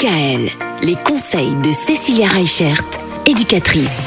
DKL, les conseils de Cécilia Reichert, éducatrice.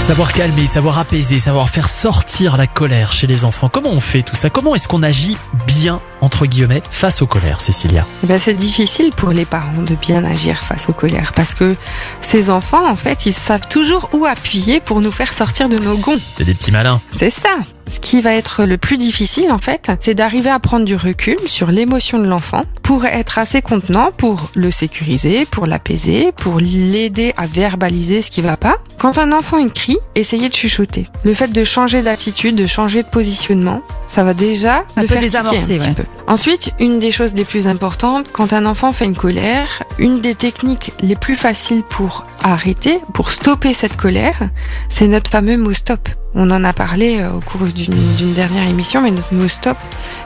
Savoir calmer, savoir apaiser, savoir faire sortir la colère chez les enfants. Comment on fait tout ça? Comment est-ce qu'on agit bien, entre guillemets, face aux colères, Cécilia? Eh ben, c'est difficile pour les parents de bien agir face aux colères parce que ces enfants, en fait, ils savent toujours où appuyer pour nous faire sortir de nos gonds. C'est des petits malins. C'est ça. Ce qui va être le plus difficile, en fait, c'est d'arriver à prendre du recul sur l'émotion de l'enfant pour être assez contenant, pour le sécuriser, pour l'apaiser, pour l'aider à verbaliser ce qui va pas. Quand un enfant il crie, essayez de chuchoter. Le fait de changer d'attitude, de changer de positionnement, ça va déjà le faire désamorcer, un petit ouais. peu. Ensuite, une des choses les plus importantes, quand un enfant fait une colère, une des techniques les plus faciles pour arrêter, pour stopper cette colère, c'est notre fameux mot stop. On en a parlé euh, au cours d'une d'une dernière émission, mais notre mot stop,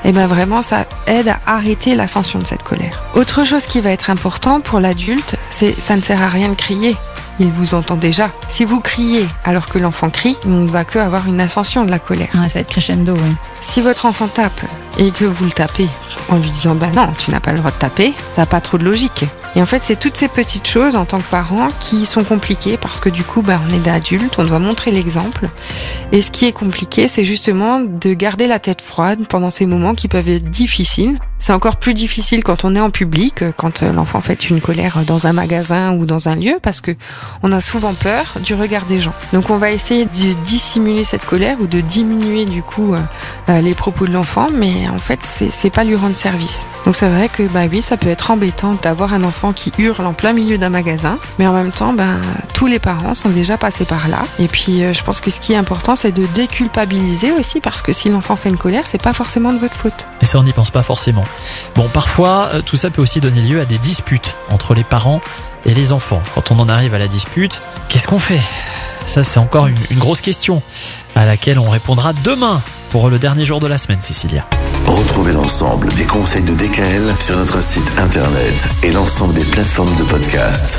eh ben vraiment, ça aide à arrêter l'ascension de cette colère. Autre chose qui va être important pour l'adulte, c'est ça ne sert à rien de crier. Il vous entend déjà. Si vous criez alors que l'enfant crie, on ne va que avoir une ascension de la colère. Ouais, ça va être crescendo, oui. Si votre enfant tape et que vous le tapez en lui disant bah non, tu n'as pas le droit de taper, ça n'a pas trop de logique. Et en fait, c'est toutes ces petites choses en tant que parent qui sont compliquées parce que du coup, bah, on est d'adultes, on doit montrer l'exemple. Et ce qui est compliqué, c'est justement de garder la tête froide pendant ces moments qui peuvent être difficiles. C'est encore plus difficile quand on est en public, quand euh, l'enfant fait une colère dans un magasin ou dans un lieu, parce que on a souvent peur du regard des gens. Donc on va essayer de dissimuler cette colère ou de diminuer du coup euh, euh, les propos de l'enfant, mais en fait c'est pas lui rendre service. Donc c'est vrai que bah oui, ça peut être embêtant d'avoir un enfant qui hurle en plein milieu d'un magasin, mais en même temps, ben tous les parents sont déjà passés par là. Et puis euh, je pense que ce qui est important, c'est de déculpabiliser aussi, parce que si l'enfant fait une colère, c'est pas forcément de votre faute. Et ça, on n'y pense pas forcément. Bon, parfois, euh, tout ça peut aussi donner lieu à des disputes entre les parents et les enfants. Quand on en arrive à la dispute, qu'est-ce qu'on fait? Ça, c'est encore une grosse question à laquelle on répondra demain pour le dernier jour de la semaine, Cécilia. Retrouvez l'ensemble des conseils de DKL sur notre site internet et l'ensemble des plateformes de podcast.